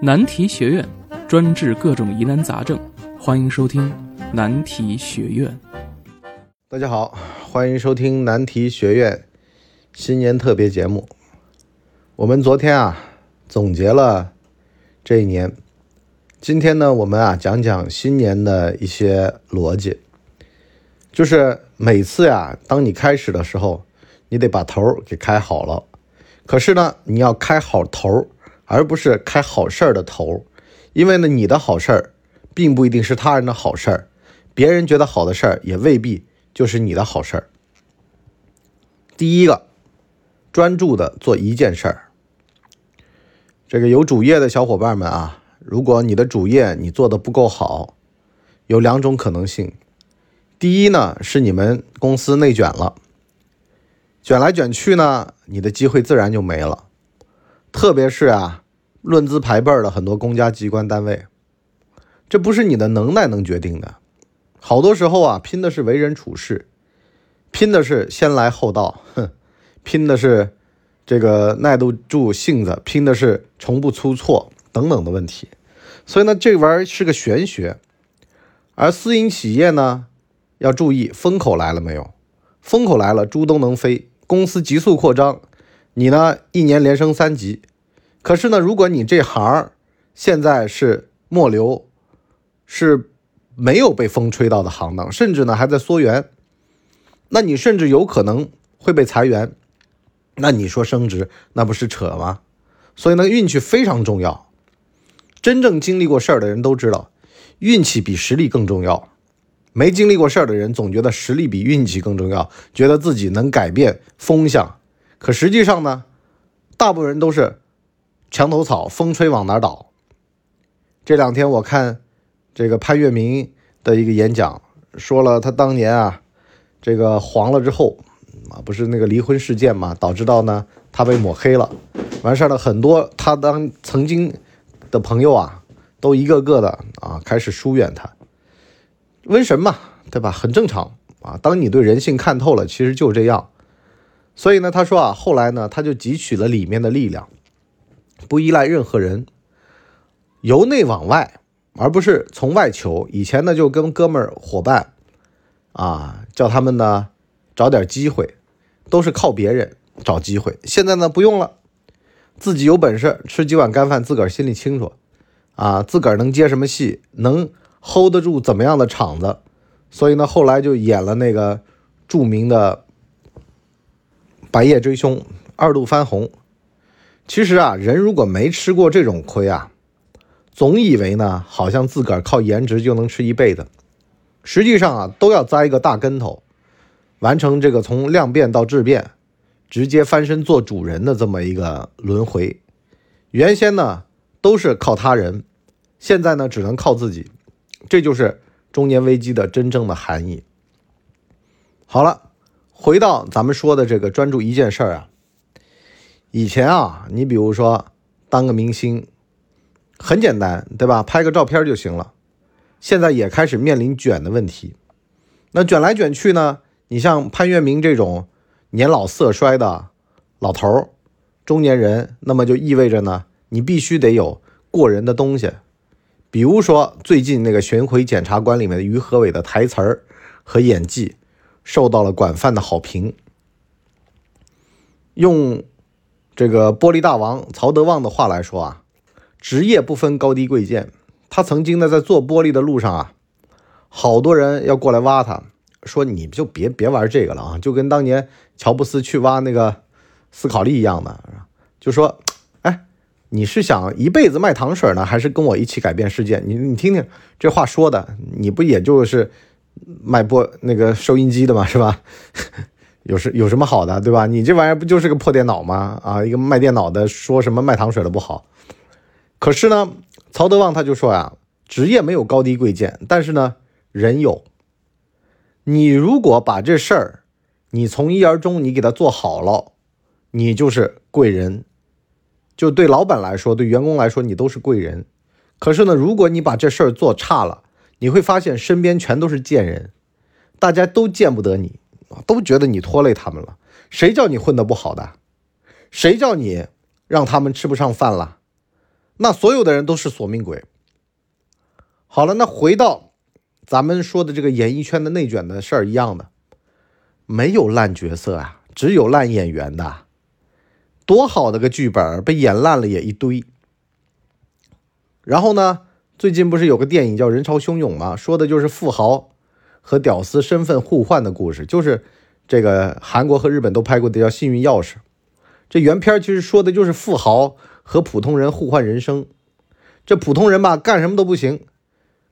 难题学院专治各种疑难杂症，欢迎收听难题学院。大家好，欢迎收听难题学院新年特别节目。我们昨天啊总结了这一年，今天呢我们啊讲讲新年的一些逻辑。就是每次呀，当你开始的时候，你得把头给开好了。可是呢，你要开好头儿。而不是开好事儿的头，因为呢，你的好事儿并不一定是他人的好事儿，别人觉得好的事儿也未必就是你的好事儿。第一个，专注的做一件事儿。这个有主业的小伙伴们啊，如果你的主业你做的不够好，有两种可能性。第一呢，是你们公司内卷了，卷来卷去呢，你的机会自然就没了。特别是啊，论资排辈的很多公家机关单位，这不是你的能耐能决定的。好多时候啊，拼的是为人处事，拼的是先来后到，哼，拼的是这个耐得住性子，拼的是从不出错等等的问题。所以呢，这玩意儿是个玄学。而私营企业呢，要注意风口来了没有？风口来了，猪都能飞，公司急速扩张。你呢？一年连升三级，可是呢，如果你这行现在是末流，是没有被风吹到的行当，甚至呢还在缩员，那你甚至有可能会被裁员。那你说升职，那不是扯吗？所以呢，运气非常重要。真正经历过事儿的人都知道，运气比实力更重要。没经历过事儿的人总觉得实力比运气更重要，觉得自己能改变风向。可实际上呢，大部分人都是墙头草，风吹往哪倒。这两天我看这个潘粤明的一个演讲，说了他当年啊，这个黄了之后啊，不是那个离婚事件嘛，导致到呢他被抹黑了。完事儿了，很多他当曾经的朋友啊，都一个个的啊开始疏远他。瘟神嘛，对吧？很正常啊。当你对人性看透了，其实就这样。所以呢，他说啊，后来呢，他就汲取了里面的力量，不依赖任何人，由内往外，而不是从外求。以前呢，就跟哥们儿伙伴啊，叫他们呢找点机会，都是靠别人找机会。现在呢，不用了，自己有本事吃几碗干饭，自个儿心里清楚啊，自个儿能接什么戏，能 hold 得住怎么样的场子。所以呢，后来就演了那个著名的。白夜追凶，二度翻红。其实啊，人如果没吃过这种亏啊，总以为呢，好像自个儿靠颜值就能吃一辈子。实际上啊，都要栽一个大跟头，完成这个从量变到质变，直接翻身做主人的这么一个轮回。原先呢都是靠他人，现在呢只能靠自己。这就是中年危机的真正的含义。好了。回到咱们说的这个专注一件事儿啊，以前啊，你比如说当个明星，很简单，对吧？拍个照片就行了。现在也开始面临卷的问题。那卷来卷去呢，你像潘粤明这种年老色衰的老头儿、中年人，那么就意味着呢，你必须得有过人的东西。比如说最近那个《巡回检察官》里面的于和伟的台词儿和演技。受到了广泛的好评。用这个玻璃大王曹德旺的话来说啊，职业不分高低贵贱。他曾经呢在做玻璃的路上啊，好多人要过来挖他，说你就别别玩这个了啊，就跟当年乔布斯去挖那个斯考利一样的，就说，哎，你是想一辈子卖糖水呢，还是跟我一起改变世界？你你听听这话说的，你不也就是。卖播那个收音机的嘛，是吧？有什有什么好的，对吧？你这玩意儿不就是个破电脑吗？啊，一个卖电脑的说什么卖糖水的不好。可是呢，曹德旺他就说呀，职业没有高低贵贱，但是呢，人有。你如果把这事儿，你从一而终，你给他做好了，你就是贵人。就对老板来说，对员工来说，你都是贵人。可是呢，如果你把这事儿做差了，你会发现身边全都是贱人，大家都见不得你，都觉得你拖累他们了。谁叫你混得不好的？谁叫你让他们吃不上饭了？那所有的人都是索命鬼。好了，那回到咱们说的这个演艺圈的内卷的事儿一样的，没有烂角色啊，只有烂演员的。多好的个剧本，被演烂了也一堆。然后呢，最近不是有个电影叫《人潮汹涌》吗？说的就是富豪和屌丝身份互换的故事，就是这个韩国和日本都拍过的叫《幸运钥匙》。这原片其实说的就是富豪和普通人互换人生。这普通人吧，干什么都不行，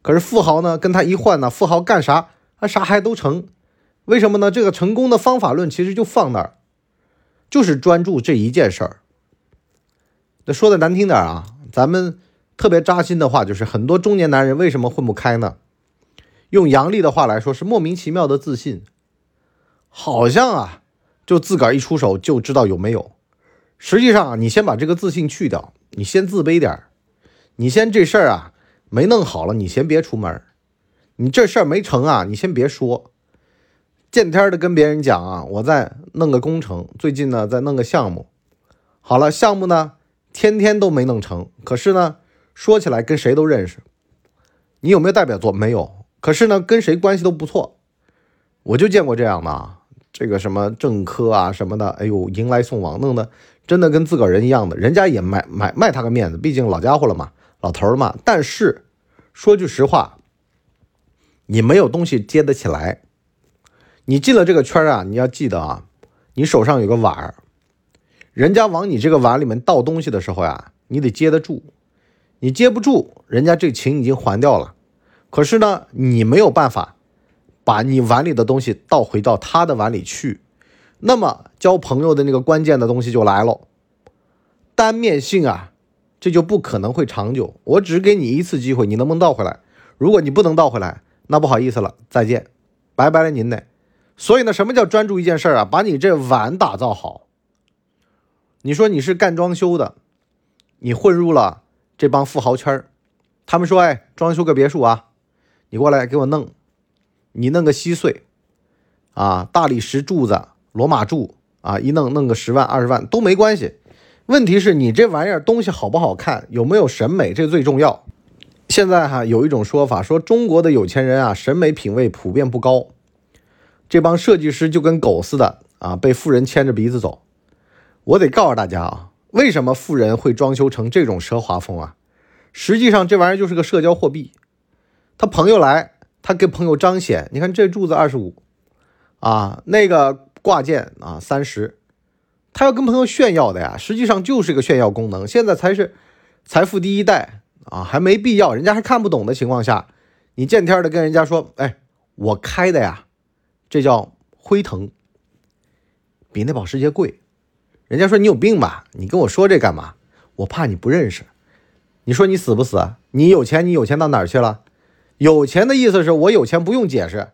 可是富豪呢，跟他一换呢，富豪干啥啊啥还都成。为什么呢？这个成功的方法论其实就放那儿。就是专注这一件事儿。那说的难听点啊，咱们特别扎心的话就是，很多中年男人为什么混不开呢？用杨笠的话来说，是莫名其妙的自信，好像啊，就自个儿一出手就知道有没有。实际上啊，你先把这个自信去掉，你先自卑点儿，你先这事儿啊没弄好了，你先别出门你这事儿没成啊，你先别说。见天的跟别人讲啊，我在弄个工程，最近呢在弄个项目。好了，项目呢天天都没弄成，可是呢说起来跟谁都认识。你有没有代表作？没有。可是呢跟谁关系都不错。我就见过这样的，这个什么政科啊什么的，哎呦迎来送往，弄得真的跟自个儿人一样的。人家也卖卖卖他个面子，毕竟老家伙了嘛，老头儿嘛。但是说句实话，你没有东西接得起来。你进了这个圈啊，你要记得啊，你手上有个碗儿，人家往你这个碗里面倒东西的时候呀，你得接得住。你接不住，人家这情已经还掉了。可是呢，你没有办法把你碗里的东西倒回到他的碗里去。那么交朋友的那个关键的东西就来了，单面性啊，这就不可能会长久。我只给你一次机会，你能不能倒回来？如果你不能倒回来，那不好意思了，再见，拜拜了您嘞。所以呢，什么叫专注一件事儿啊？把你这碗打造好。你说你是干装修的，你混入了这帮富豪圈儿，他们说：“哎，装修个别墅啊，你过来给我弄，你弄个稀碎啊，大理石柱子、罗马柱啊，一弄弄个十万二十万都没关系。问题是你这玩意儿东西好不好看，有没有审美，这最重要。现在哈有一种说法说，中国的有钱人啊，审美品位普遍不高。这帮设计师就跟狗似的啊，被富人牵着鼻子走。我得告诉大家啊，为什么富人会装修成这种奢华风啊？实际上这玩意儿就是个社交货币。他朋友来，他给朋友彰显。你看这柱子二十五啊，那个挂件啊三十，他要跟朋友炫耀的呀。实际上就是个炫耀功能。现在才是财富第一代啊，还没必要。人家还看不懂的情况下，你见天的跟人家说，哎，我开的呀。这叫辉腾，比那保时捷贵。人家说你有病吧？你跟我说这干嘛？我怕你不认识。你说你死不死？你有钱，你有钱到哪儿去了？有钱的意思是我有钱不用解释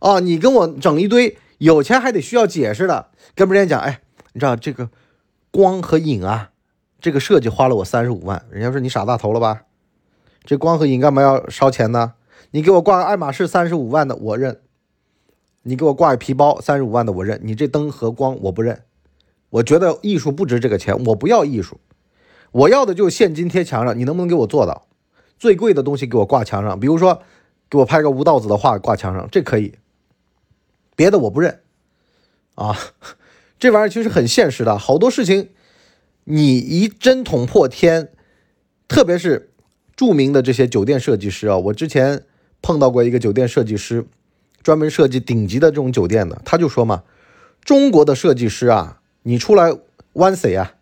啊！你跟我整一堆有钱还得需要解释的，跟别人讲，哎，你知道这个光和影啊，这个设计花了我三十五万。人家说你傻大头了吧？这光和影干嘛要烧钱呢？你给我挂个爱马仕三十五万的，我认。你给我挂个皮包三十五万的我认，你这灯和光我不认，我觉得艺术不值这个钱，我不要艺术，我要的就是现金贴墙上，你能不能给我做到？最贵的东西给我挂墙上，比如说给我拍个吴道子的画挂墙上，这可以，别的我不认啊，这玩意儿其实很现实的，好多事情你一针捅破天，特别是著名的这些酒店设计师啊，我之前碰到过一个酒店设计师。专门设计顶级的这种酒店的，他就说嘛，中国的设计师啊，你出来玩谁啊？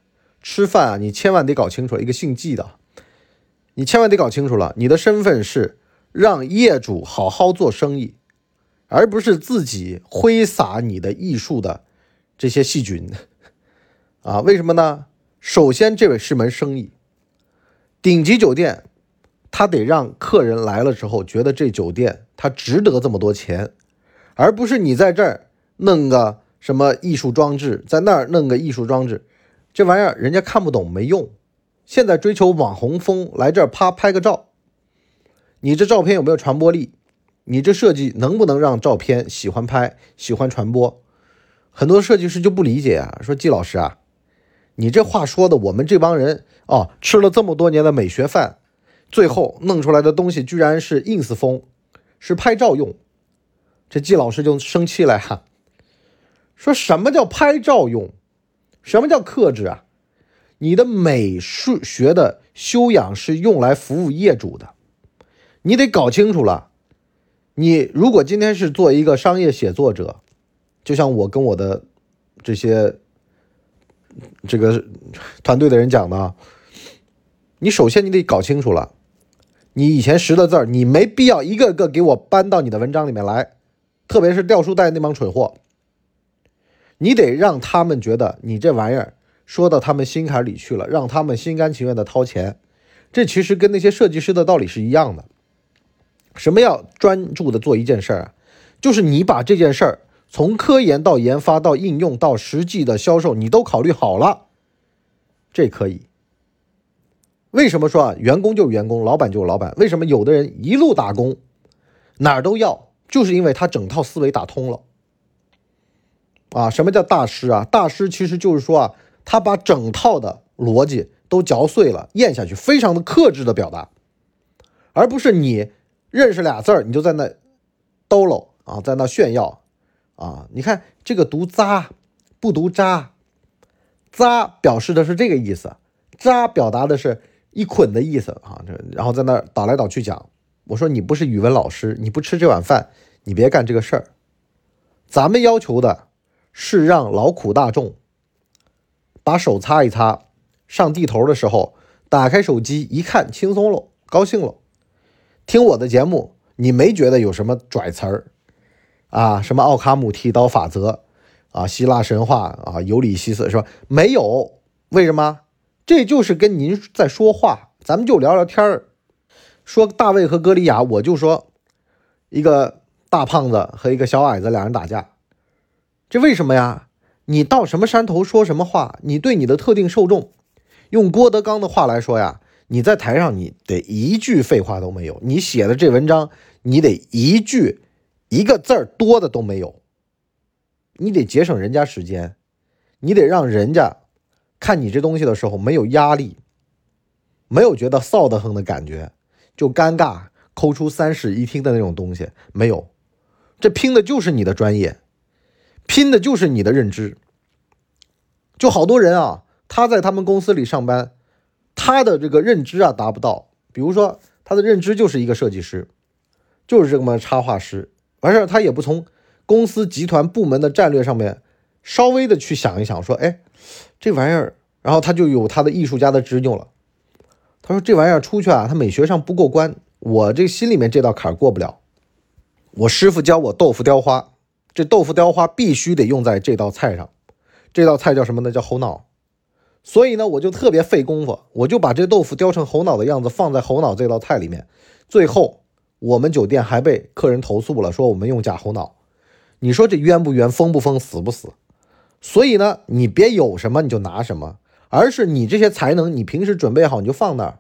吃饭啊，你千万得搞清楚一个姓季的，你千万得搞清楚了，你的身份是让业主好好做生意，而不是自己挥洒你的艺术的这些细菌 啊？为什么呢？首先，这位是门生意，顶级酒店。他得让客人来了之后觉得这酒店他值得这么多钱，而不是你在这儿弄个什么艺术装置，在那儿弄个艺术装置，这玩意儿人家看不懂没用。现在追求网红风，来这儿啪拍个照，你这照片有没有传播力？你这设计能不能让照片喜欢拍、喜欢传播？很多设计师就不理解啊，说季老师啊，你这话说的，我们这帮人哦，吃了这么多年的美学饭，最后弄出来的东西居然是 ins 风，是拍照用。这季老师就生气了哈，说什么叫拍照用？什么叫克制啊？你的美术学的修养是用来服务业主的，你得搞清楚了。你如果今天是做一个商业写作者，就像我跟我的这些。这个团队的人讲的，你首先你得搞清楚了，你以前识的字儿，你没必要一个个给我搬到你的文章里面来，特别是掉书袋那帮蠢货，你得让他们觉得你这玩意儿说到他们心坎里去了，让他们心甘情愿的掏钱。这其实跟那些设计师的道理是一样的。什么要专注的做一件事儿啊？就是你把这件事儿。从科研到研发到应用到实际的销售，你都考虑好了，这可以。为什么说啊？员工就是员工，老板就是老板。为什么有的人一路打工，哪儿都要？就是因为他整套思维打通了。啊，什么叫大师啊？大师其实就是说啊，他把整套的逻辑都嚼碎了，咽下去，非常的克制的表达，而不是你认识俩字儿，你就在那兜搂啊，在那炫耀。啊，你看这个读渣，不读渣，渣表示的是这个意思，渣表达的是一捆的意思啊。这然后在那倒来倒去讲，我说你不是语文老师，你不吃这碗饭，你别干这个事儿。咱们要求的是让劳苦大众把手擦一擦，上地头的时候打开手机一看，轻松了，高兴了。听我的节目，你没觉得有什么拽词儿？啊，什么奥卡姆剃刀法则，啊，希腊神话啊，尤里西斯是吧？没有，为什么？这就是跟您在说话，咱们就聊聊天儿。说大卫和歌利亚，我就说一个大胖子和一个小矮子两人打架，这为什么呀？你到什么山头说什么话？你对你的特定受众，用郭德纲的话来说呀，你在台上你得一句废话都没有，你写的这文章你得一句。一个字儿多的都没有，你得节省人家时间，你得让人家看你这东西的时候没有压力，没有觉得臊得很的感觉，就尴尬抠出三室一厅的那种东西没有，这拼的就是你的专业，拼的就是你的认知。就好多人啊，他在他们公司里上班，他的这个认知啊达不到，比如说他的认知就是一个设计师，就是这么插画师。完事儿，他也不从公司集团部门的战略上面稍微的去想一想，说，哎，这玩意儿，然后他就有他的艺术家的执拗了。他说这玩意儿出去啊，他美学上不过关，我这心里面这道坎过不了。我师傅教我豆腐雕花，这豆腐雕花必须得用在这道菜上。这道菜叫什么呢？叫猴脑。所以呢，我就特别费功夫，我就把这豆腐雕成猴脑的样子，放在猴脑这道菜里面，最后。我们酒店还被客人投诉了，说我们用假猴脑。你说这冤不冤，疯不疯，死不死？所以呢，你别有什么你就拿什么，而是你这些才能，你平时准备好你就放那儿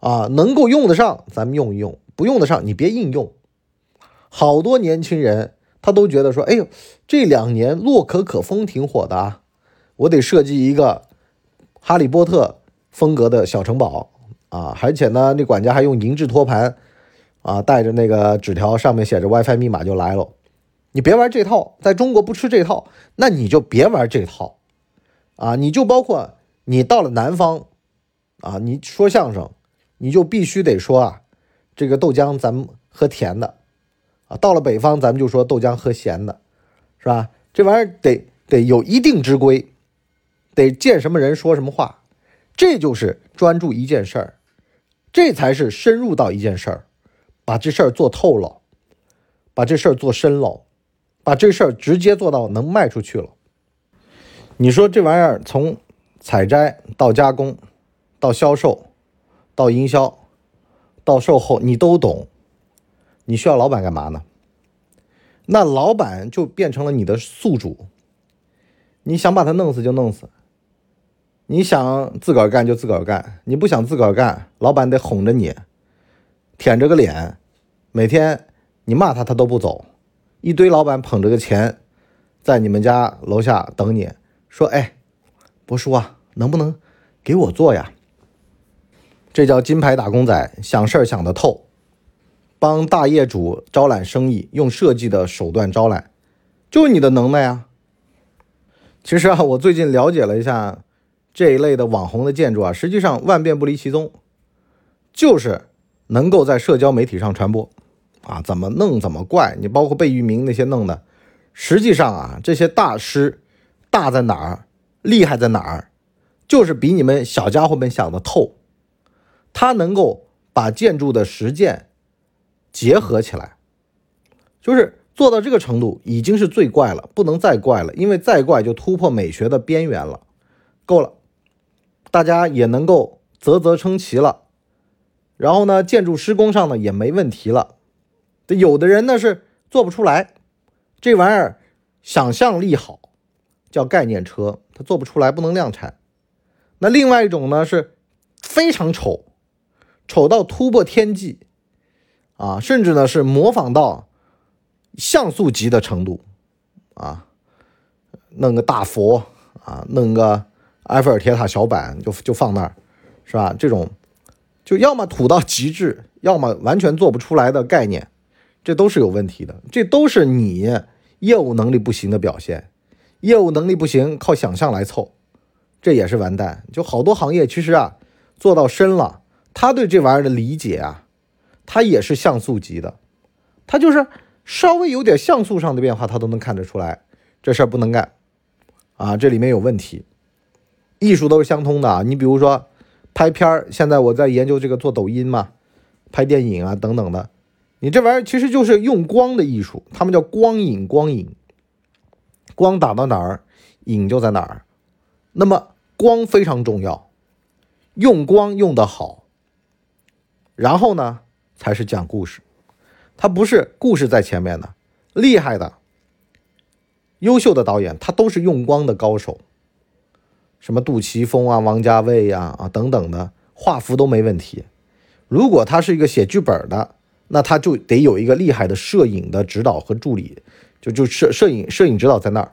啊，能够用得上咱们用一用，不用得上你别硬用。好多年轻人他都觉得说，哎呦，这两年洛可可风挺火的啊，我得设计一个哈利波特风格的小城堡啊，而且呢，那管家还用银质托盘。啊，带着那个纸条，上面写着 WiFi 密码就来了。你别玩这套，在中国不吃这套，那你就别玩这套。啊，你就包括你到了南方，啊，你说相声，你就必须得说啊，这个豆浆咱们喝甜的，啊，到了北方咱们就说豆浆喝咸的，是吧？这玩意儿得得有一定之规，得见什么人说什么话，这就是专注一件事儿，这才是深入到一件事儿。把这事儿做透了，把这事儿做深了，把这事儿直接做到能卖出去了。你说这玩意儿从采摘到加工，到销售，到营销，到售后，你都懂。你需要老板干嘛呢？那老板就变成了你的宿主。你想把他弄死就弄死，你想自个儿干就自个儿干，你不想自个儿干，老板得哄着你。舔着个脸，每天你骂他他都不走，一堆老板捧着个钱，在你们家楼下等你，说：“哎，博叔啊，能不能给我做呀？这叫金牌打工仔，想事儿想得透，帮大业主招揽生意，用设计的手段招揽，就你的能耐啊。其实啊，我最近了解了一下这一类的网红的建筑啊，实际上万变不离其宗，就是能够在社交媒体上传播啊，怎么弄怎么怪。你包括贝聿铭那些弄的，实际上啊，这些大师大在哪儿，厉害在哪儿，就是比你们小家伙们想的透。他能够把建筑的实践结合起来，就是。做到这个程度已经是最怪了，不能再怪了，因为再怪就突破美学的边缘了。够了，大家也能够啧啧称奇了。然后呢，建筑施工上呢也没问题了。有的人呢是做不出来，这玩意儿想象力好，叫概念车，他做不出来，不能量产。那另外一种呢是非常丑，丑到突破天际啊，甚至呢是模仿到。像素级的程度，啊，弄个大佛啊，弄个埃菲尔铁塔小板就就放那儿，是吧？这种就要么土到极致，要么完全做不出来的概念，这都是有问题的。这都是你业务能力不行的表现。业务能力不行，靠想象来凑，这也是完蛋。就好多行业其实啊，做到深了，他对这玩意儿的理解啊，它也是像素级的，它就是。稍微有点像素上的变化，它都能看得出来，这事儿不能干啊！这里面有问题。艺术都是相通的啊！你比如说拍片儿，现在我在研究这个做抖音嘛，拍电影啊等等的，你这玩意儿其实就是用光的艺术，他们叫光影，光影，光打到哪儿，影就在哪儿。那么光非常重要，用光用得好，然后呢才是讲故事。他不是故事在前面的，厉害的、优秀的导演，他都是用光的高手，什么杜琪峰啊、王家卫呀啊等等的，画幅都没问题。如果他是一个写剧本的，那他就得有一个厉害的摄影的指导和助理，就就摄摄影摄影指导在那儿，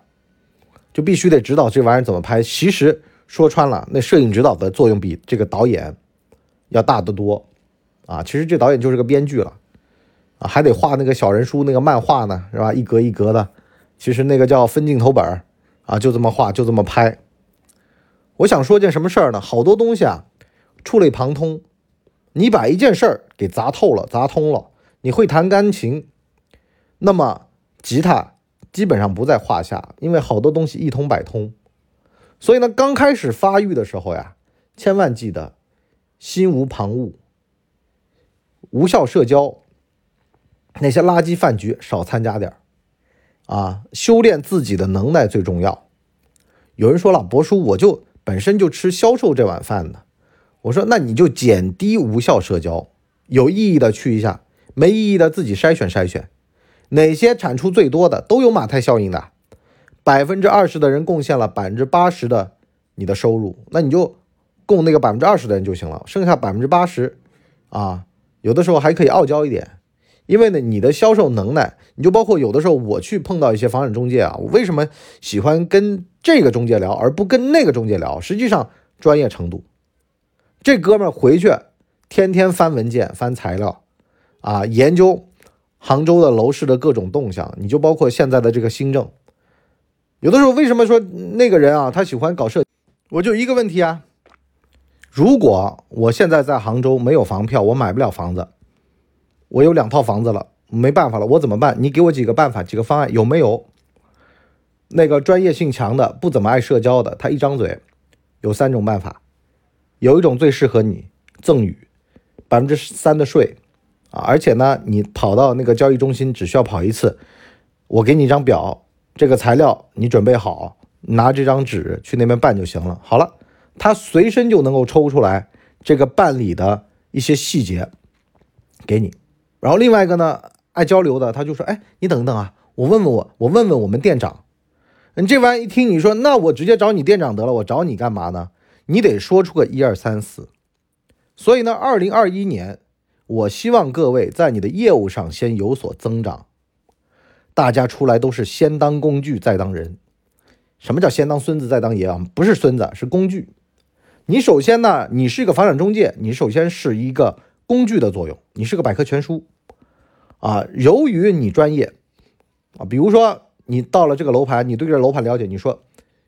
就必须得指导这玩意儿怎么拍。其实说穿了，那摄影指导的作用比这个导演要大得多啊。其实这导演就是个编剧了。啊，还得画那个小人书那个漫画呢，是吧？一格一格的，其实那个叫分镜头本儿啊，就这么画，就这么拍。我想说件什么事儿呢？好多东西啊，触类旁通。你把一件事儿给砸透了、砸通了，你会弹钢琴，那么吉他基本上不在话下，因为好多东西一通百通。所以呢，刚开始发育的时候呀，千万记得心无旁骛，无效社交。那些垃圾饭局少参加点，啊，修炼自己的能耐最重要。有人说了，博叔，我就本身就吃销售这碗饭的。我说，那你就减低无效社交，有意义的去一下，没意义的自己筛选筛选。哪些产出最多的都有马太效应的，百分之二十的人贡献了百分之八十的你的收入，那你就供那个百分之二十的人就行了，剩下百分之八十，啊，有的时候还可以傲娇一点。因为呢，你的销售能耐，你就包括有的时候我去碰到一些房产中介啊，我为什么喜欢跟这个中介聊，而不跟那个中介聊？实际上，专业程度，这哥们儿回去天天翻文件、翻材料，啊，研究杭州的楼市的各种动向，你就包括现在的这个新政。有的时候为什么说那个人啊，他喜欢搞设？我就一个问题啊，如果我现在在杭州没有房票，我买不了房子。我有两套房子了，没办法了，我怎么办？你给我几个办法，几个方案，有没有？那个专业性强的，不怎么爱社交的，他一张嘴，有三种办法。有一种最适合你，赠与百分之三的税啊，而且呢，你跑到那个交易中心只需要跑一次，我给你一张表，这个材料你准备好，拿这张纸去那边办就行了。好了，他随身就能够抽出来这个办理的一些细节，给你。然后另外一个呢，爱交流的，他就说：“哎，你等等啊，我问问我，我问问我们店长。你这玩意一听，你说那我直接找你店长得了，我找你干嘛呢？你得说出个一二三四。所以呢，二零二一年，我希望各位在你的业务上先有所增长。大家出来都是先当工具再当人。什么叫先当孙子再当爷啊？不是孙子，是工具你首先呢，你是一个房产中介，你首先是一个工具的作用，你是个百科全书啊。由于你专业啊，比如说你到了这个楼盘，你对这楼盘了解，你说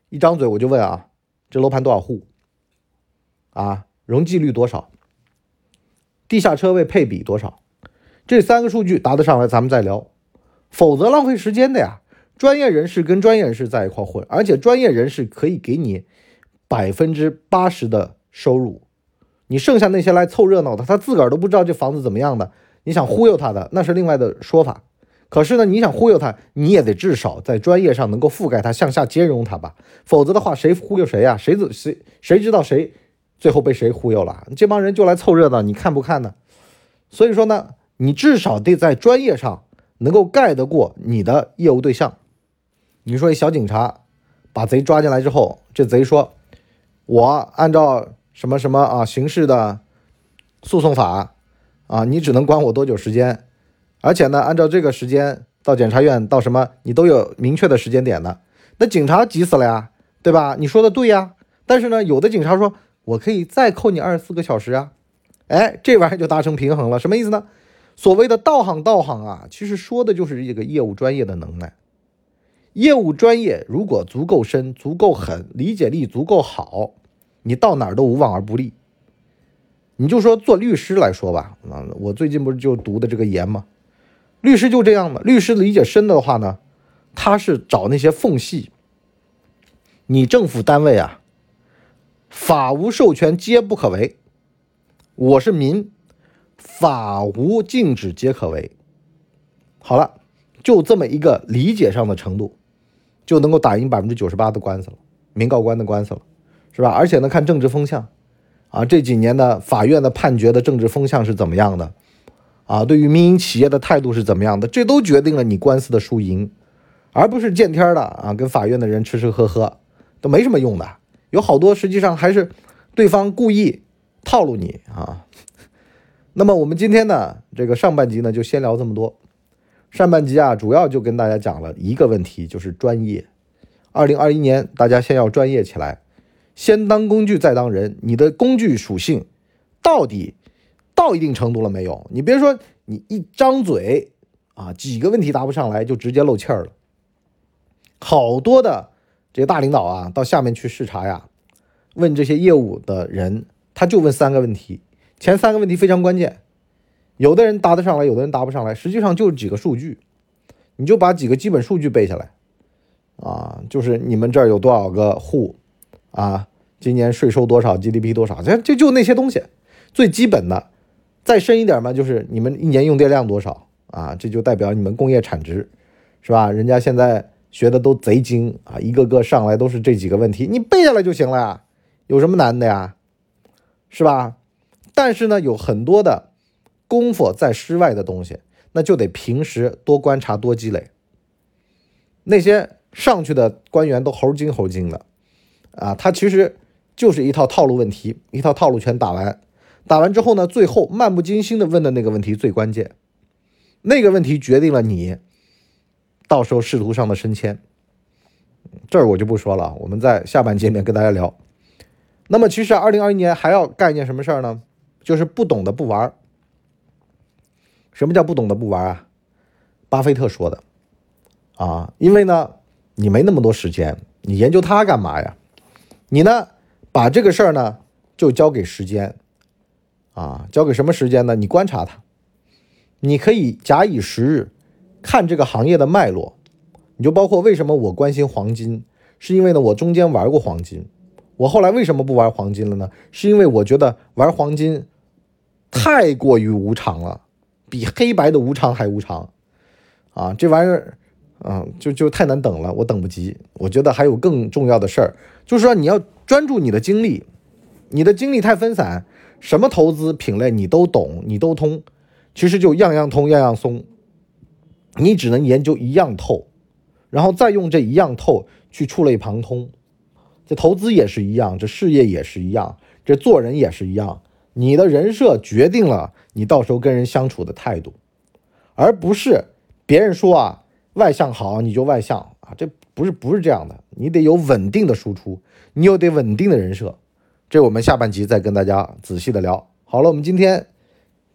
一张嘴我就问啊，这楼盘多少户啊？容积率多少？地下车位配比多少？这三个数据答得上来，咱们再聊。否则浪费时间的呀。专业人士跟专业人士在一块混，而且专业人士可以给你百分之八十的收入，你剩下那些来凑热闹的，他自个儿都不知道这房子怎么样的，你想忽悠他的那是另外的说法。可是呢，你想忽悠他，你也得至少在专业上能够覆盖他，向下兼容他吧。否则的话，谁忽悠谁呀？谁怎谁谁知道谁最后被谁忽悠了？这帮人就来凑热闹，你看不看呢？所以说呢，你至少得在专业上能够盖得过你的业务对象。你说一小警察把贼抓进来之后，这贼说：“我按照什么什么啊刑事的诉讼法啊，你只能关我多久时间？而且呢，按照这个时间到检察院到什么，你都有明确的时间点的。那警察急死了呀，对吧？你说的对呀。但是呢，有的警察说我可以再扣你二十四个小时啊。哎，这玩意儿就达成平衡了。什么意思呢？所谓的道行道行啊，其实说的就是这个业务专业的能耐。业务专业如果足够深、足够狠，理解力足够好，你到哪儿都无往而不利。你就说做律师来说吧，啊，我最近不是就读的这个研吗？律师就这样嘛。律师理解深的话呢，他是找那些缝隙。你政府单位啊，法无授权皆不可为，我是民，法无禁止皆可为。好了，就这么一个理解上的程度。就能够打赢百分之九十八的官司了，民告官的官司了，是吧？而且呢，看政治风向，啊，这几年的法院的判决的政治风向是怎么样的，啊，对于民营企业的态度是怎么样的，这都决定了你官司的输赢，而不是见天的啊，跟法院的人吃吃喝喝都没什么用的，有好多实际上还是对方故意套路你啊。那么我们今天呢，这个上半集呢就先聊这么多。上半集啊，主要就跟大家讲了一个问题，就是专业。二零二一年，大家先要专业起来，先当工具再当人。你的工具属性到底到一定程度了没有？你别说你一张嘴啊，几个问题答不上来就直接漏气儿了。好多的这些大领导啊，到下面去视察呀，问这些业务的人，他就问三个问题，前三个问题非常关键。有的人答得上来，有的人答不上来，实际上就是几个数据，你就把几个基本数据背下来，啊，就是你们这儿有多少个户，啊，今年税收多少，GDP 多少，这这就那些东西，最基本的，再深一点嘛，就是你们一年用电量多少，啊，这就代表你们工业产值，是吧？人家现在学的都贼精啊，一个个上来都是这几个问题，你背下来就行了呀，有什么难的呀，是吧？但是呢，有很多的。功夫在诗外的东西，那就得平时多观察、多积累。那些上去的官员都猴精猴精的，啊，他其实就是一套套路问题，一套套路全打完，打完之后呢，最后漫不经心的问的那个问题最关键，那个问题决定了你到时候仕途上的升迁。这儿我就不说了，我们在下半节里面跟大家聊。那么其实二零二一年还要干一件什么事儿呢？就是不懂的不玩。什么叫不懂的不玩啊？巴菲特说的啊，因为呢，你没那么多时间，你研究它干嘛呀？你呢，把这个事儿呢，就交给时间啊，交给什么时间呢？你观察它，你可以假以时日，看这个行业的脉络。你就包括为什么我关心黄金，是因为呢，我中间玩过黄金。我后来为什么不玩黄金了呢？是因为我觉得玩黄金太过于无常了。比黑白的无常还无常，啊，这玩意儿，啊，就就太难等了，我等不及。我觉得还有更重要的事儿，就是说你要专注你的精力，你的精力太分散，什么投资品类你都懂，你都通，其实就样样通，样样松。你只能研究一样透，然后再用这一样透去触类旁通。这投资也是一样，这事业也是一样，这做人也是一样。你的人设决定了你到时候跟人相处的态度，而不是别人说啊外向好你就外向啊，这不是不是这样的，你得有稳定的输出，你又得稳定的人设，这我们下半集再跟大家仔细的聊。好了，我们今天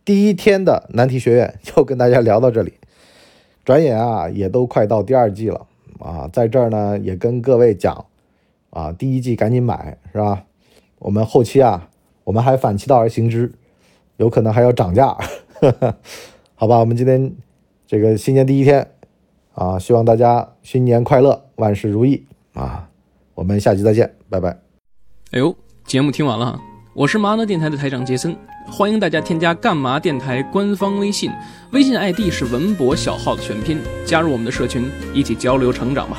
第一天的难题学院就跟大家聊到这里。转眼啊，也都快到第二季了啊，在这儿呢也跟各位讲啊，第一季赶紧买是吧？我们后期啊，我们还反其道而行之，有可能还要涨价，好吧？我们今天这个新年第一天啊，希望大家新年快乐，万事如意啊！我们下期再见，拜拜。哎呦，节目听完了，我是麻辣电台的台长杰森，欢迎大家添加干嘛电台官方微信，微信 ID 是文博小号的全拼，加入我们的社群，一起交流成长吧。